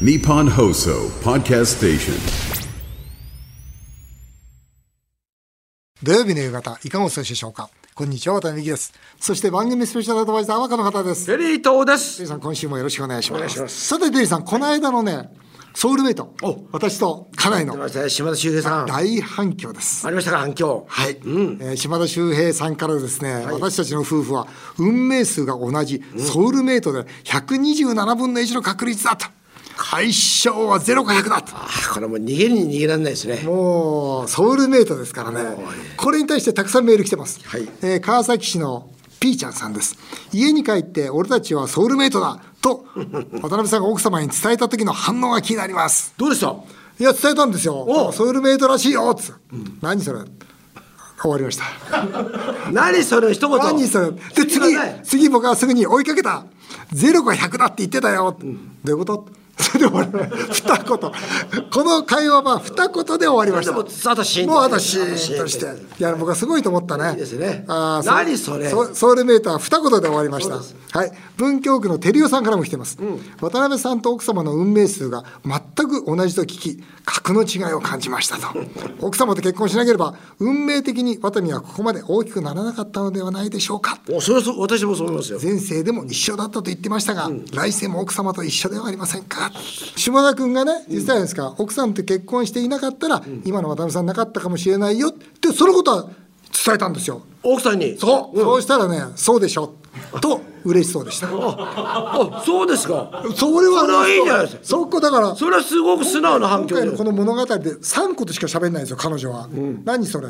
Nippon Hoso Podcast Station. 土曜日の夕方、いかがお過ごしでしょうか？こんにちは、渡辺美希です。そして番組スペシャルアドバイザーはこの方です。テリー東ですテリーさん、今週もよろしくお願いします。お願いしますさて、テリーさん、この間のね、ソウルメイトお、私と家内の島田秀平さんあ大反響です。りましたか反響はい、えー島田秀平さんからですね、私たちの夫婦は運命数が同じソウルメイトで127分の1の確率だと相性は0か100だと。あこれもう逃げるに逃げられないですね。もうソウルメイトですからね。これに対してたくさんメール来てます、はい。えー川崎市のピーちゃんさんです。家に帰って俺たちはソウルメイトだと 渡辺さんが奥様に伝えた時の反応が気になります。どうでした？いや伝えたんですよ。おソウルメイトらしいよっつ。って、何それ？終わりました。何それ一言？何それ？で次次僕はすぐに追いかけた。0か100だって言ってたよ、どういうこと？それで終わり二言。この会話は二言で終わりました。でもあとシーンともうあとシーンとして。いや僕はすごいと思ったね。いいですね。あー何それ。ソソウルメーター二言で終わりました。はい。文京区の照代さんからも来てます、渡辺さんと奥様の運命数が全く同じと聞き格の違いを感じましたと。奥様と結婚しなければ運命的にワタミはここまで大きくならなかったのではないでしょうか。おそれはそう私もそう思いますよ。前世でも一緒だったと言ってましたが、来世も奥様と一緒ではありませんか島田君がね言ってたじゃないですか、奥さんと結婚していなかったら、今の渡辺さんなかったかもしれないよ。ってそのことは伝えたんですよ。奥さんに？そう、そうしたらねそうでしょ。と嬉しそうでした。あそうですか。それはそれはいいじゃないですか。そこだからそれはすごく素直な反響で。今回のこの物語で3個としか喋んないんですよ彼女は、何それ？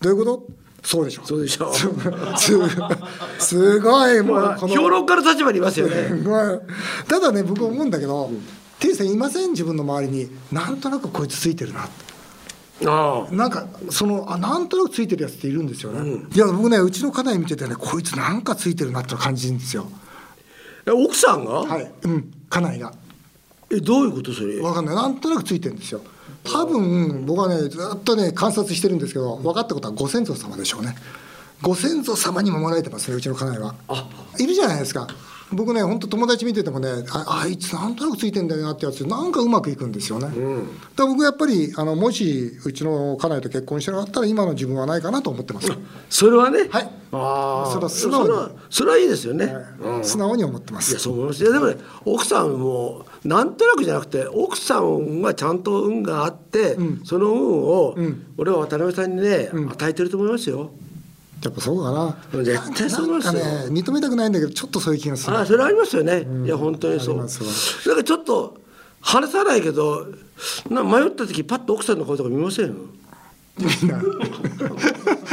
どういうこと？そうでしょ。そうでしょ。す すごいもうこの評論家の立場にいますよね。ま あただね僕思うんだけど、テリーさんいません？自分の周りになんとなくこいつついてるな。ああ。なんかそのあなんとなくついてるやつっているんですよね、いや僕ねうちの家内見ててねこいつなんかついてるなって感じるんですよ。え奥さんが、はい。うん。家内が。えどういうことそれ？わかんない。なんとなくついてるんですよ多分僕はねずっとね観察してるんですけど分かったことはご先祖様でしょうね。ご先祖様に守られてますねうちの家内は。いるじゃないですか僕ね本当友達見ててもねああいつなんとなくついてんだよなってやつなんかうまくいくんですよね、だから僕やっぱりあのもしうちの家内と結婚してなかったら今の自分はないかなと思ってます。それはね。はい。ああそれは素直に。それはいいですよね、うん。素直に思ってまいやすそう思います。いやでもね奥さんもなんとなくじゃなくて奥さんはちゃんと運があって、その運を、俺は渡辺さんにね、与えてると思いますよやっぱそうかな。絶対そう思いなんかますよね認めたくないんだけどちょっとそういう気がする。あそれありますよね、いや本当にそう。ありますわ。だからちょっと話さないけどな迷った時パッと奥さんの顔とか見ません？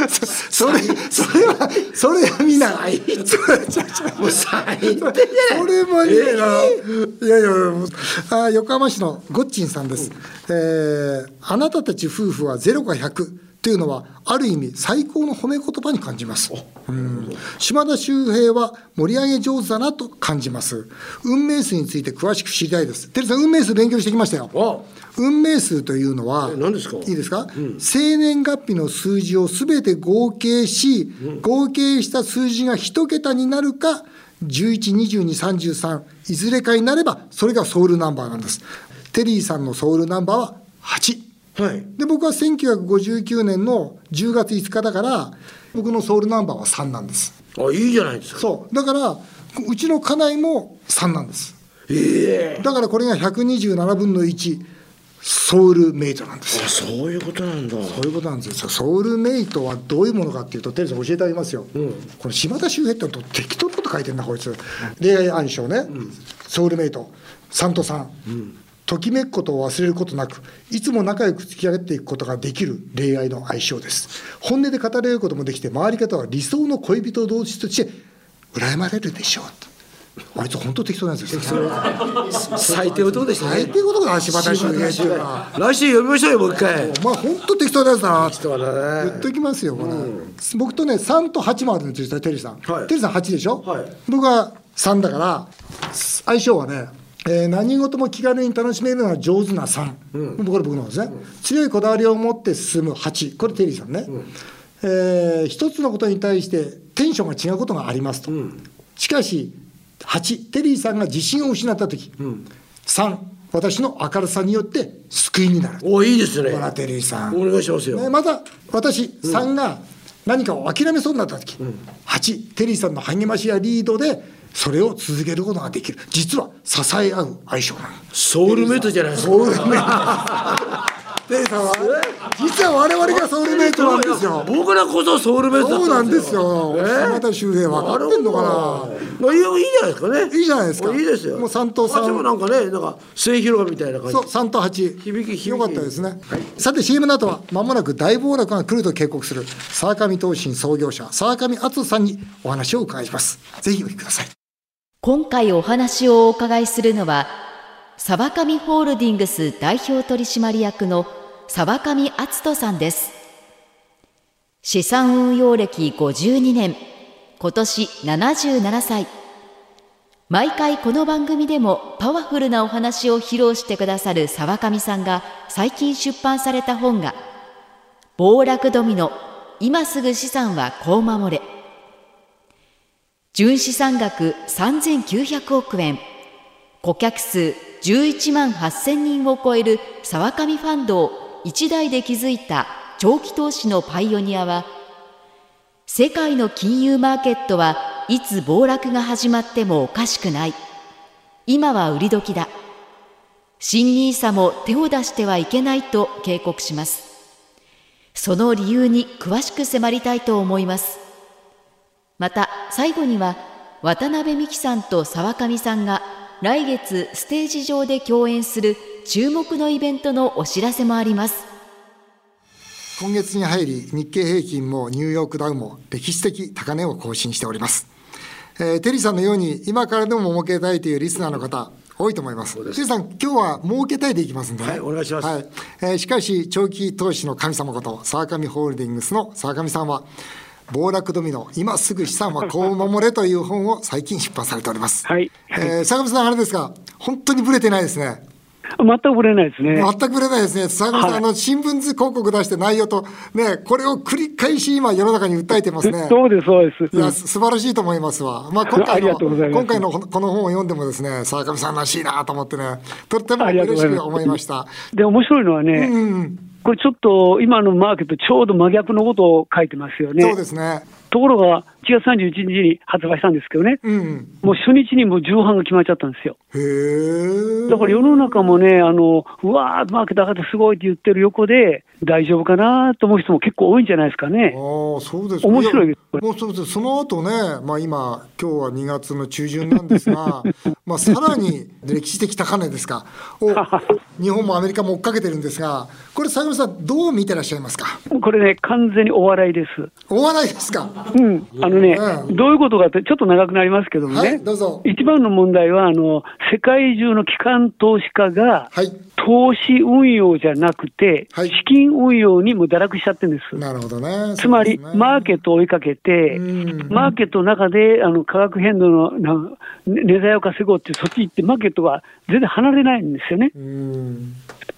そ それそれはそれはみんな最低。もう最低じゃない。それもいいな、いやいやあ横浜市のゴッチンさんです、えーあなたたち夫婦は0か100というのはある意味最高の褒め言葉に感じます、うん島田秀平は盛り上げ上手だなと感じます。運命数について詳しく知りたいです。テリーさん運命数勉強してきましたよ。あ運命数というのは何ですか？いいですか、生年月日の数字をすべて合計し、合計した数字が一桁になるか112233いずれかになればそれがソウルナンバーなんです。テリーさんのソウルナンバーは8はい。で僕は1959年の10月5日だから僕のソウルナンバーは3なんです。あいいじゃないですか。そう。だからうちの家内も3なんです。ええ。だからこれが127分の1ソウルメイトなんですよ。あそういうことなんだ。そういうことなんですよ。ソウルメイトはどういうものかっていうと、テリーさん教えてあげますよ。この島田秀平ってのと適当なこと書いてるな、こいつ。恋愛暗唱ね、ソウルメイト、サントさん。ときめくことを忘れることなく、いつも仲良く付き合っていくことができる恋愛の相性です。本音で語れることもできて、周り方は理想の恋人同士として羨まれるでしょう。あいつ本当適当なんですよ。最低男でしたね。最低ことだ、島田秀平っていうのは。来週読みましょうよもう一回。お前本当適当な。やつだなって人はね言っときますよ、これ僕とね3と8もあるんですよテリーさん、はい。テリーさん8でしょ、はい。僕は3だから相性はね、えー何事も気軽に楽しめるのが上手な3、これ僕の方ですね、強いこだわりを持って進む8これテリーさんね、えー一つのことに対してテンションが違うことがありますと、しかし8テリーさんが自信を失った時、3私の明るさによって救いになるおいいですね。テリーさん。お願いしますよ、ね、また私3が何かを諦めそうになった時、8テリーさんの励ましやリードでそれを続けることができる。実は支え合う相性なのソウルメイトじゃないですか。ソウルメイト。テリーさんは？実は我々がソウルメイトなんですよ。僕らこそソウルメイトだそうなんでですすよ島田秀平分かってんのかまあいいじゃないですかね。いいじゃないですか。いいですよ。もう三と三私もなんかねなんか末広がみたいな感じ。なそう3と8響き響きよかったですね、さて CM の後はまもなく大暴落が来ると警告する沢上投信創業者沢上敦さんにお話を伺います。ぜひお聞きください今回お話をお伺いするのは沢上ホールディングス代表取締役の沢上篤人さんです。資産運用歴52年今年77歳毎回この番組でもパワフルなお話を披露してくださる沢上さんが最近出版された本が「暴落ドミノ今すぐ資産はこう守れ」純資産額3900億円。顧客数11万8000人を超える沢上ファンドを一代で築いた長期投資のパイオニアは世界の金融マーケットはいつ暴落が始まってもおかしくない。今は売り時だ。新ニーサも手を出してはいけないと警告します。その理由に詳しく迫りたいと思います。また最後には渡辺美樹さんと沢上さんが来月ステージ上で共演する注目のイベントのお知らせもあります。今月に入り日経平均もニューヨークダウも歴史的高値を更新しております、えーテリーさんのように今からでも儲けたいというリスナーの方多いと思います。テリーさん今日は儲けたいでいきますんでね。はいお願いします。はい。えーしかし長期投資の神様こと沢上ホールディングスの沢上さんは暴落ドミノ今すぐ資産はこう守れという本を最近出版されておりますはいえー沢上さんあれですか？本当にブレてないですね全くぶれないですね。全くぶれないですね。坂上さん、はいあの、新聞広告出して内容と、ね、これを繰り返し今世の中に訴えてますね。そうです、そうです。いや、す素晴らしいと思いますわ。まあ、今回の、今回のこの本を読んでもですね、沢上さんらしいなと思ってね、とっても嬉しく思いました。で、面白いのはね、うんうん、これちょっと今のマーケット、ちょうど真逆のことを書いてますよね。そうですね。ところが、1月31日に発売したんですけどね、うんうん。もう初日にもう重版が決まっちゃったんですよ。だから世の中もね、あのうわー、マーケット上がってすごいって言ってる横で、大丈夫かなと思う人も結構多いんじゃないですかね。ああ、そうですか面白いですやもうそうです。その後ね、まあ今、今日は2月の中旬なんですが、まあさらに歴史的高値ですか、を 日本もアメリカも追っかけてるんですが、これ、坂上さん、どう見てらっしゃいますか？これね、完全にお笑いです。お笑いですか？うん、あのね、うん。どういうことかって、ちょっと長くなりますけどもね、はいどうぞ。一番の問題はあの、世界中の機関投資家が、はい。投資運用じゃなくて、はい資金運用にも堕落しちゃってるんです。なるほどね。つまり、マーケットを追いかけて、うんマーケットの中であの価格変動のなね値材を稼ごうって、そっち行って、マーケットが全然離れないんですよね。ト。うん。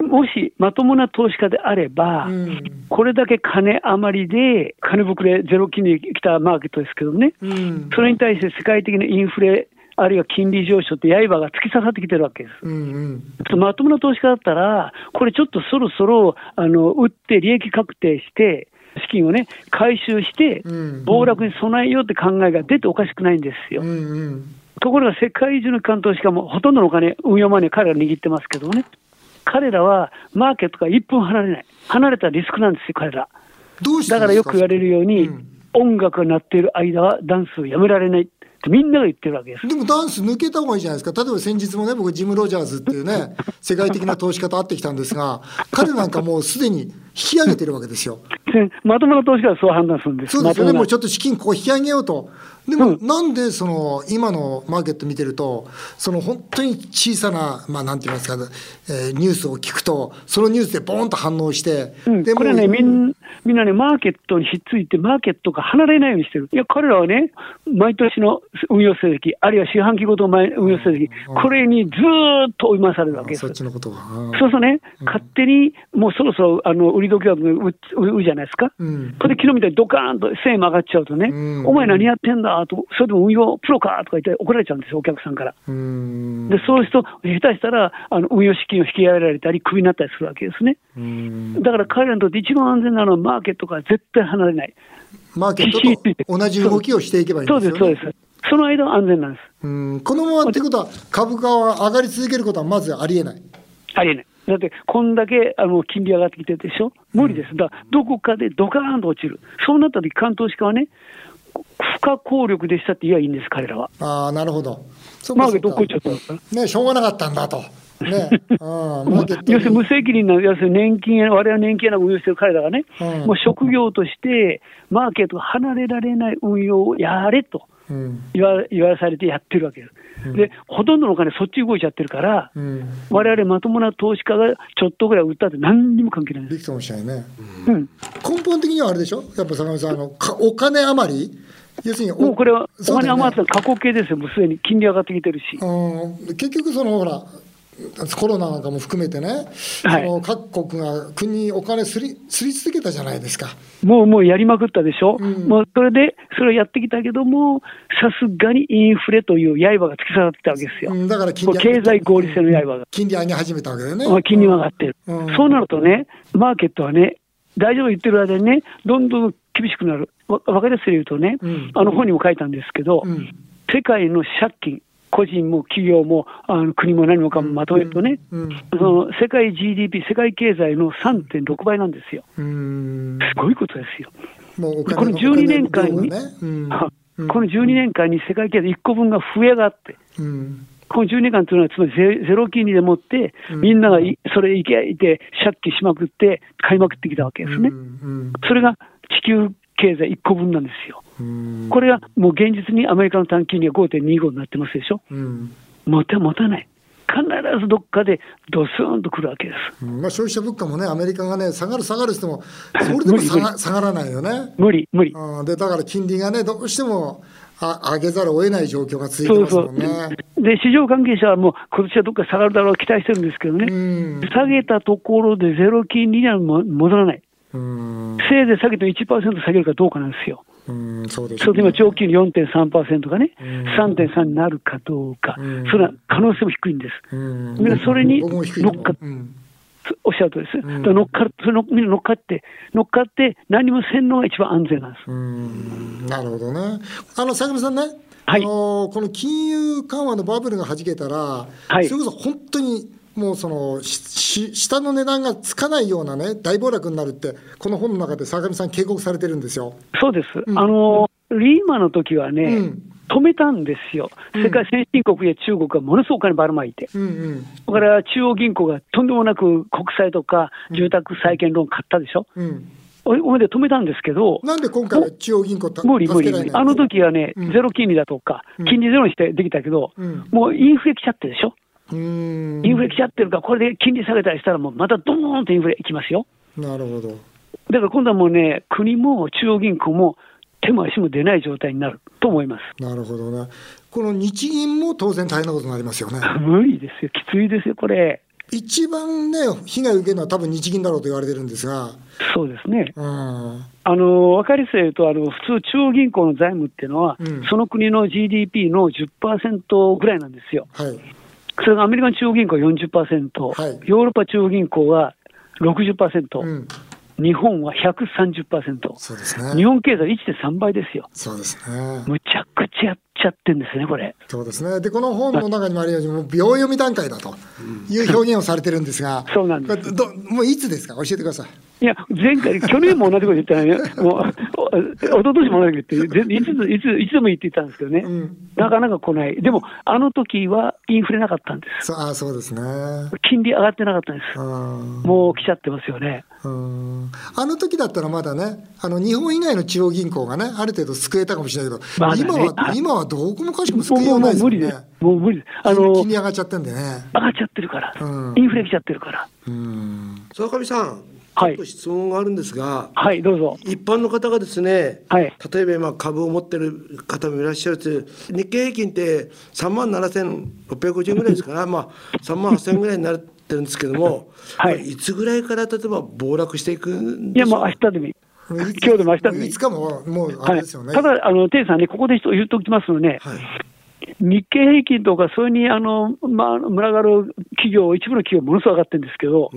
もしまともな投資家であれば、うんこれだけ金余りで、金膨れ、ゼロ金利来たマーケットですけどね、うん。それに対して世界的なインフレ、あるいは金利上昇って刃が突き刺さってきてるわけです。うんうん。まともな投資家だったら、これちょっとそろそろあの売って利益確定して、資金をね、回収してうん、暴落に備えようって考えが出ておかしくないんですよ。うんうん。ところが世界中の機関投資家もほとんどのお金、運用マネー、彼ら握ってますけどね、彼らはマーケットから1分離れない、離れたらリスクなんですよ、彼ら。どうしてだからよく言われるように、うん音楽が鳴っている間はダンスをやめられないってみんなが言ってるわけです。でもダンス抜けた方がいいじゃないですか。例えば先日もね、僕、ジム・ロジャーズっていうね、世界的な投資家と会ってきたんですが、彼なんかもうすでに引き上げてるわけですよ。でまともな投資家はそう判断するんです。そうですよね、もうちょっと資金こう引き上げようと。でも、なんでその今のマーケット見てると、その本当に小さな、まあ、なんて言いますか、えーニュースを聞くと、そのニュースでボーンと反応して、うん、でこれね、みんみんなね、マーケットにひっついて、マーケットが離れないようにしてる。いや、彼らはね、毎年の運用成績、あるいは四半期ごとの毎運用成績、これにずーっと追い回されるわけです。そっ。ちのことは。うんそうするとね、勝手にもうそろそろあの売り時額売売売るじゃないですか、うん。これで昨日みたいにドカーンと1000円も上がっちゃうとね、うん。お前何やってんだかと、それでも運用プロかとか言って怒られちゃうんですよ、お客さんから。うんで、そういう人、下手したら、あの運用資金を引き上げられたり、クビになったりするわけですね。うんだから彼らにとって一番安全なのはマーケットから絶対離れない。マーケットと 同じ動きをしていけばいいんそうです、ですよね。そうです。その間は安全なんです。うんこのままってことは、株価は上がり続けることはまずありえない。ありえない。だって、こんだけあの金利上がってきてるでしょ、無理です。だから、どこかでドカーンと落ちる。そうなった時、関東資家はね、不可抗力でしたって言えばいいんです、彼らは。ああ、なるほど。そマーケットどこ行っちゃったんですかね、しょうがなかったんだと。ね、うん、マーケット要するに無責任な、要するに年金や、我々年金や運用してる彼らがね、うんもう職業として、マーケットが離れられない運用をやれとうん、言わ言わされてやってるわけです。で、ほとんどのお金、そっち動いちゃってるから、うん、我々まともな投資家がちょっとぐらい売ったって何にも関係ない。んです。びくともしないね。うん。根本的にはあれでしょ？やっぱ坂上さん、あのかお金余り？要するにおもうこれはお金余ったら過去形ですよ、もうすでに。金利上がってきてるし。うん。結局そのほらコロナなんかも含めてね、はい。各国が国にお金すりすり続けたじゃないですか。もうもうやりまくったでしょ、うん。もうそれで、それをやってきたけども、さすがにインフレという刃が突き刺さってたわけですよ、うんだから経済合理性の刃が、金利上げ始めたわけだよね。まあ金利が上がってる、うん。そうなるとね、マーケットはね、大丈夫言ってる間にね、どんどん厳しくなる、わ分かりやすく言うとね、うん。あの本にも書いたんですけど、うん。世界の借金、個人も企業もあの国も何もかもまとめるとね、うんその世界 GDP、世界経済の3.6倍なんですよ。うん。すごいことですよ。この12年間に、この12年間に世界経済1個分が増え上がって、うん。この12年間というのは、つまりゼゼロ金利でもって、みんながいそれいけいて、借金しまくって、買いまくってきたわけですね。うん。それが地球経済1個分なんですよ。うんこれがもう現実にアメリカの短期金利が5.25になってますでしょ。うん持た持たない。必ずどっかでドスーンとくるわけです。うんまあ、消費者物価もね、アメリカがね、下がる下がるっても、それでも下無が下がらないよね。無理、無理。うんでだから金利がね、どうしてもあ上げざるを得ない状況が続いてますそうそう。もんね。で、市場関係者はもう、今年はどっか下がるだろう、期待してるんですけどね、うん下げたところでゼロ金利にはも戻らない、うん。せいぜい下げても1%下げるかどうかなんですよ、うん、そうですそれで今、長期金利4.3%がね、うん。3.3になるかどうか、うん。それは可能性も低いんです。うん。みんなそれに乗っかっうん。おっしゃるとりです。ん。だから乗っかる、それのみんな乗っかって、乗っかって、何もせんのが一番安全なんです。うん。なるほどね。あの坂上さんね、はい。あのこの金融緩和のバブルがはじけたら、はい。それこそ本当にもうその下の値段がつかないようなね大暴落になるってこの本の中で坂上さん警告されてるんですよ。そうです。あの、リーマンの時はね、うん止めたんですよ。世界先進国や中国がものすごくお金ばらまいて。うんうんだから中央銀行がとんでもなく国債とか住宅債券ローン買ったでしょ？うん。おおめで止めたんですけど、なんで今回は中央銀行た無理無理無理。あの時はね、うんゼロ金利だとか、金利ゼロにしてできたけど、うんもうインフレ来ちゃってるでしょ？うんインフレ来ちゃってるから、これで金利下げたりしたら、もうまたドーンとインフレいきますよ。なるほど。だから今度はもうね、国も中央銀行も手も足も出ない状態になると思います。なるほどね。この日銀も当然大変なことになりますよね。無理ですよ、きついですよ、これ。一番ね、被害を受けるのは多分日銀だろうと言われてるんですが、そうですね。うん、あの分かりやすく言うとあの、普通、中央銀行の財務っていうのは、うんその国の GDP の10%ぐらいなんですよ。はい。それがアメリカの中央銀行は40%、はいヨーロッパ中央銀行は60%、うん、日本は130%、そうですね。日本経済1.3倍ですよ。そうですね。むちゃくちゃやっちゃってんですね、これ。そうですね。で、この本の中にもあるように、もう秒読み段階だという表現をされてるんですが、そうなんですどもういつですか、教えてください。いや、前回、去年も同じこと言ったらね、もう、お一昨年も同じこと言って、ぜいついついつでもいいって言ったんですけどね、うんなかなか来ない、でも、あの時はインフレなかったんです、そうあそうですね。金利上がってなかったんです、うんもう来ちゃってますよね。うんあの時だったらまだね、あの日本以外の中央銀行がね、ある程度救えたかもしれないけど、まだね今ははい今はどこもかしこももうもう救いようないですもんねもう無理です。、もう無理です。あの金利上がっちゃってんでね。上がっちゃってるから、うんインフレ来ちゃってるから。うん沢上さん、はい。ちょっと質問があるんですが、はい、どうぞ。一般の方がですね、はい。例えば今株を持ってる方もいらっしゃるし日経平均って3万7650円ぐらいですから、まあ、3万8000円ぐらいになってるんですけども、はい。いつぐらいから例えば暴落していくんいや、もう明日でもいい。今日で真下にいつかももうあれですよね。はい、ただ、あの、テイさんね、ここで言っておきますのね、はい。日経平均とか、それにあの、まあ、群がる企業、一部の企業、ものすごく上がってるんですけど、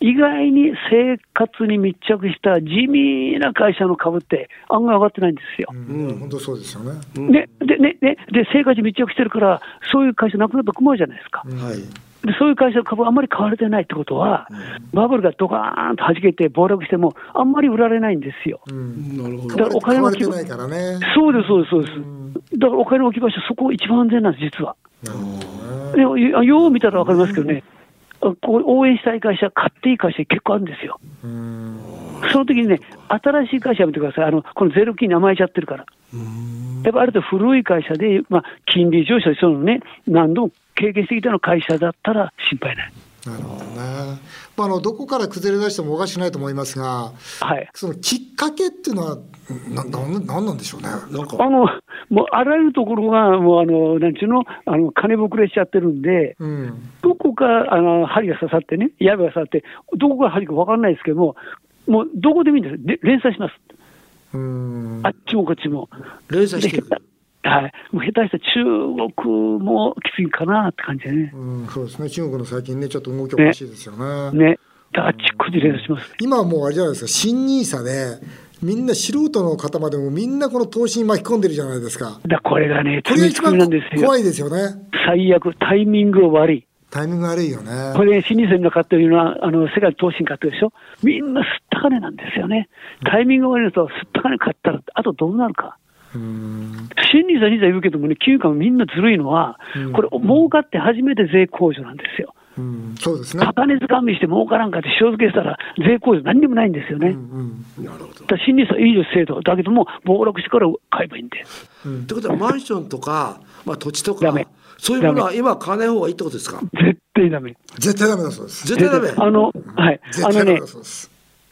意外に生活に密着した地味な会社の株って案外上がってないんですよ。うん、本当そうですよね。ねでねねで、生活に密着してるから、そういう会社なくなると困るじゃないですか。はいでそういう会社の株あんまり買われてないってことは、バブルがドカーンと弾けて暴落しても、あんまり売られないんですよ。なるほどだからお金の規模買われてないからね。そうです、そうです、そうです。だからお金の置き場所、そこ一番安全なんです、実は。でよよう見たら分かりますけどね、応援したい会社、買っていい会社、結構あるんですよ。その時にね、新しい会社見てください、あのこのゼロ金に甘えちゃってるから。やっぱある程度古い会社で、まあ、金利上昇、そのね、何度も経験してきたの会社だったら心配ない。なるほどね。まあ、あのどこから崩れ出してもおかしくないと思いますが、はい。そのきっかけっていうのは、ななんなんなんでしょうね。なんかあの、もうあらゆるところが、もうあの、なんちゅうの、あの、金膨れしちゃってるんで、うん。どこか、あの、針が刺さってね、矢が刺さって、どこが針か分かんないですけども、もうどこでもいいんです。で連鎖します。うん。あっちもこっちも。連鎖してるではい。もう下手したら中国もきついかなって感じでね。うん、そうですね。中国の最近ね、ちょっと動きおかしいですよね。ね。あっちこっち連鎖します。今はもうあれじゃないですか、新ニーサで、みんな素人の方までもみんなこの投資に巻き込んでるじゃないですか。だこれがね、これが一番。怖いですよね。最悪、タイミングが悪い。タイミング悪いよね。これ、新入生の買ってるのは、あの、世界投資に買ってるでしょ？みんなすった金なんですよね。タイミングが悪いのと、すった金買ったら、あとどうなるか。うん。新入生、ニーサ言うけどもね、金融官みんなずるいのは、これ、儲かって初めて税控除なんですよ。うん、そうですね。高値掴みして儲からんかって塩漬けしたら、税控除何にもないんですよね。うん。なるほどだから新入生いいです、制度。だけども、暴落してから買えばいいんで。ってことはマンションとか、まあ、土地とかダメそういうものは今買わない方がいいってことですか？絶対ダメ。絶対ダメだそうです。絶対ダメあの、はい。あのね絶対ダメだ、そうです。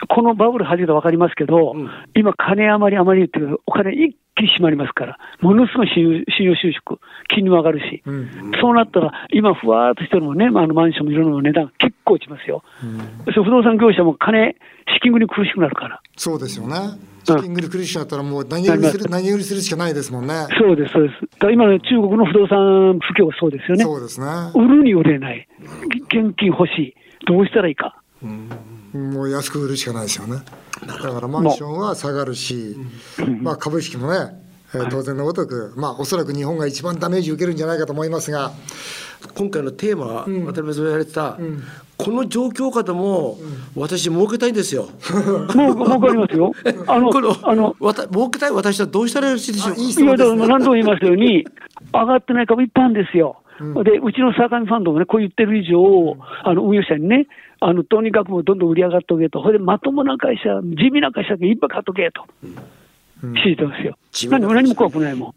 このバブル始めたら分かりますけど、今、金余り余りっていうお金一気に締まりますから、ものすごい信用信用収縮、金利も上がるし、そうなったら、今、ふわーっとしてるのもね、まあ、あのマンションもいろんなの値段結構落ちますよ。そう不動産業者も金、資金繰り苦しくなるから。そうですよね。資金繰り苦しくなったらもう何売りする、何売りするしかないですもんね。そうです、そうです。だから今の中国の不動産不況がそうですよね。そうですね。売るに売れない。現金欲しい。どうしたらいいか。もう安く売るしかないですよね。だからマンションは下がるし、まあ株式もね、えー当然のごとく、まあおそらく日本が一番ダメージ受けるんじゃないかと思いますが、今回のテーマは、渡辺さんが言われてた、この状況下でも、私儲けたいんですよ。もう、もうかりますよ。あのあの、わた儲けたい私はどうしたらよろしいでしょうか？あいい質いや、だ。何度も言いますように、上がってない株いっぱいあるんですよ。で、うちの坂上ファンドもね、こう言ってる以上、あの運用者にね、あのとにかくもうどんどん売り上がっとけと、それでまともな会社、地味な会社だけいっぱい買っとけと、指示してますよ。何も何も怖くないもん。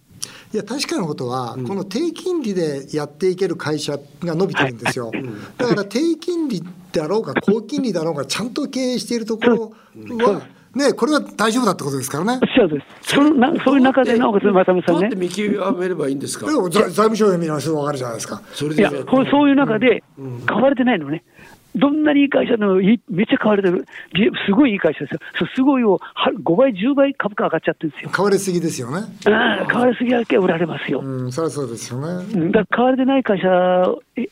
いや確かなことは、この低金利でやっていける会社が伸びてるんですよ。だから低金利であろうが高金利だろうがちゃんと経営しているところは、ね、これは大丈夫だってことですからねおっ。しゃるとりです。そのなそういう中で、なおかつ、渡辺さんねどうやって、見極めればいいんですか？でも財財務省で見ればすぐ分かるじゃないですか。いや、それでじゃあこうそういう中で、買われてないのね。どんなにいい会社でもいいめっちゃ買われてる、じすごいいい会社ですよ、そうすごいをは5倍、10倍株価上がっちゃってるんですよ。買われすぎですよね。ああ買われすぎだけ売られますよ。うん、そりゃそうですよね。うんだから買われてない会社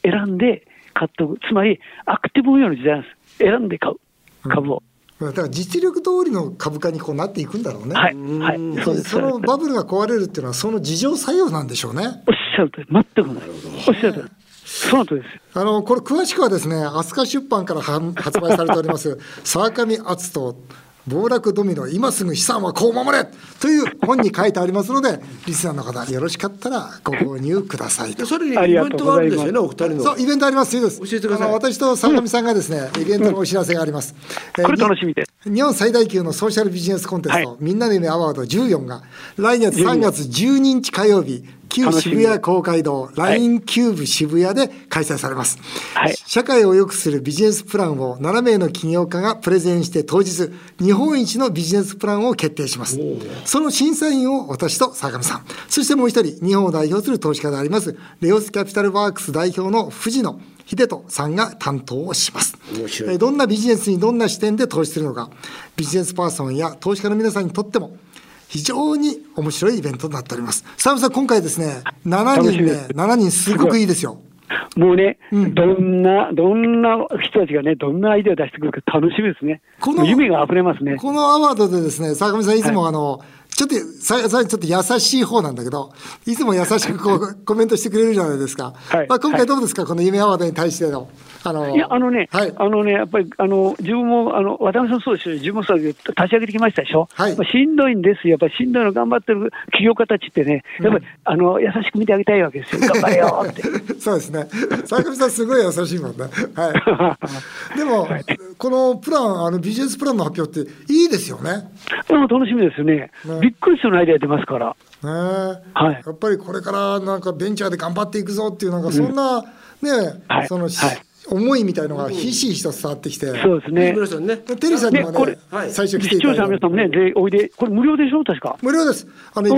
選んで買っとく、つまりアクティブ運用の時代なんです、選んで買う、株を。だから実力通りの株価にこうなっていくんだろうね。はい、はい、そのバブルが壊れるっていうのは、その自情作用なんでしょうね。おっしゃるとり、全くない、おっしゃるとり、そのとりですよ。あのこれ詳しくはですね飛鳥出版からは発売されております 沢上篤人暴落ドミノ今すぐ資産はこう守れという本に書いてありますのでリスナーの方よろしかったらご購入くださいと。でそれにイベントがあるんですよねお二人の。そうイベントあります。いいです。教えてください。私と沢上さんがですね、イベントのお知らせがあります、え ーこれ楽しみです。日本最大級のソーシャルビジネスコンテスト、はい。みんなの夢アワード14が来月3月12日火曜日旧渋谷公会堂 LINE キューブ渋谷で開催されます、はい。社会を良くするビジネスプランを7名の起業家がプレゼンして当日日本一のビジネスプランを決定します。その審査員を私と坂上さん。そしてもう一人日本を代表する投資家でありますレオスキャピタルワークス代表の藤野秀人さんが担当をします。どんなビジネスにどんな視点で投資するのか。ビジネスパーソンや投資家の皆さんにとっても非常に面白いイベントとなっております。澤部さん今回ですね7人です。7人すごくいいですよ。もうね、うん。どんな、どんな人たちがね、どんなアイデアを出してくるか楽しみですね。この夢が溢れますね。このアワードでですね、坂上さんいつもあの、ちょっと、さ、さ、ちょっと優しい方なんだけど、いつも優しくこう、コメントしてくれるじゃないですか。はい。まあ、今回どうですか、この夢アワードに対しての。あの、いや、あのね、はい。あのね、やっぱり、あの、自分も、あの、渡辺さんそうですよ。自分もそう立ち上げてきましたでしょ？はいまあ、しんどいんですよ。やっぱりしんどいの頑張ってる企業家たちってね、やっぱり、あの、優しく見てあげたいわけですよ。頑張れよって。そうですね。坂上さんすごい優しいもんね。はい。でも、このプラン、あのビジネスプランの発表っていいですよね。でも楽しみですよね。ねびっくりするアイデア出ますから。ねえはいやっぱりこれからなんかベンチャーで頑張っていくぞっていうなんかそんな、ね、はいその、はい思いみたいのがひしひしと伝わってきて、そうですね。皆さんね。テリーさんにもねねこれはい最初来て視聴いただいて者の皆さんもね、ぜおいで、これ無料でしょ、確か。無料ですあの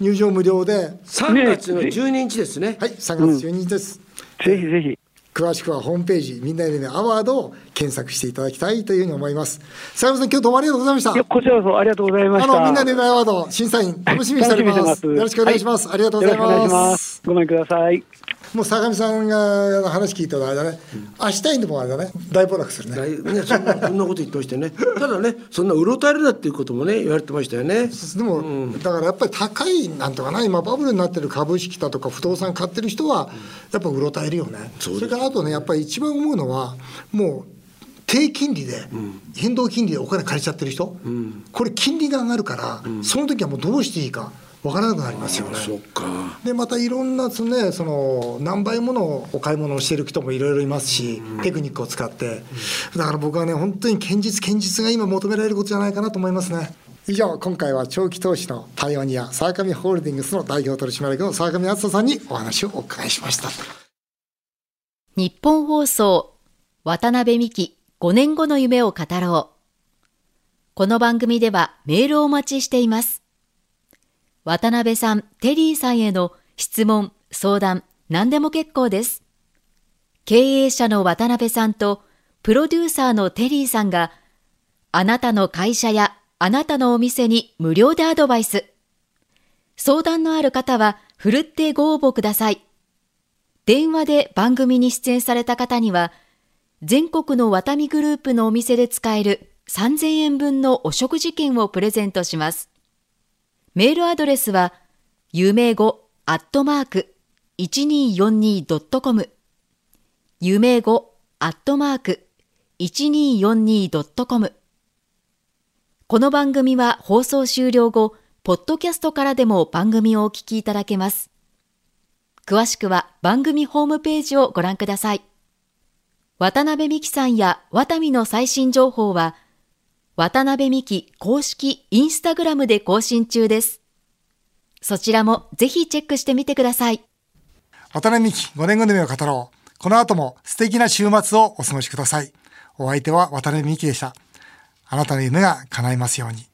入場無料で、はい、3月の12日ですね。3月12日です、ぜひぜひ。詳しくはホームページみんなでねアワードを検索していただきたいというふうに思います坂本さん今日どうもありがとうございましたいや、こちらこそありがとうございました。あのみんなで夢アワード審査員楽しみにしております,、楽しみにしてよろしくお願いします、はありがとうございよろしくお願いしまますす。ごめんください。もう坂上さんが話聞いたらあれだね、明日にでもあれだね。大暴落するね。ね、そんなそんなこと言ってましたよね。ただね、そんなうろたえるなっていうこともね、言われてましたよね。でも、だからやっぱり高いなんとかな今バブルになってる株式だとか不動産買ってる人はやっぱうろたえるよね、それからあとねやっぱり一番思うのはもう低金利で変動金利でお金借りちゃってる人、これ金利が上がるから、その時はもうどうしていいかわからなくなりますよね。そっか。でまたいろんなその、ね、その何倍ものお買い物をしてる人もいろいろいますし、テクニックを使ってだから僕はね本当に堅実堅実が今求められることじゃないかなと思いますね以上今回は長期投資のパイオニア沢上ホールディングスの代表取締役の沢上敦人さんにお話をお伺いしました日本放送渡辺美希5年後の夢を語ろう。この番組ではメールをお待ちしています。渡辺さん、テリーさんへの質問、相談、何でも結構です。経営者の渡辺さんとプロデューサーのテリーさんがあなたの会社やあなたのお店に無料でアドバイス。相談のある方はふるってご応募ください。電話で番組に出演された方には、全国のワタミグループのお店で使える3000円分のお食事券をプレゼントします。メールアドレスは、夢語アットマーク 1242.com 夢語アットマーク 1242.com この番組は放送終了後、ポッドキャストからでも番組をお聞きいただけます。詳しくは番組ホームページをご覧ください。渡辺美希さんやワタミの最新情報は、渡辺美希公式インスタグラムで更新中です。そちらもぜひチェックしてみてください。渡辺美希5年後の夢を語ろうこの後も素敵な週末をお過ごしくださいお相手は渡辺美希でしたあなたの夢が叶いますように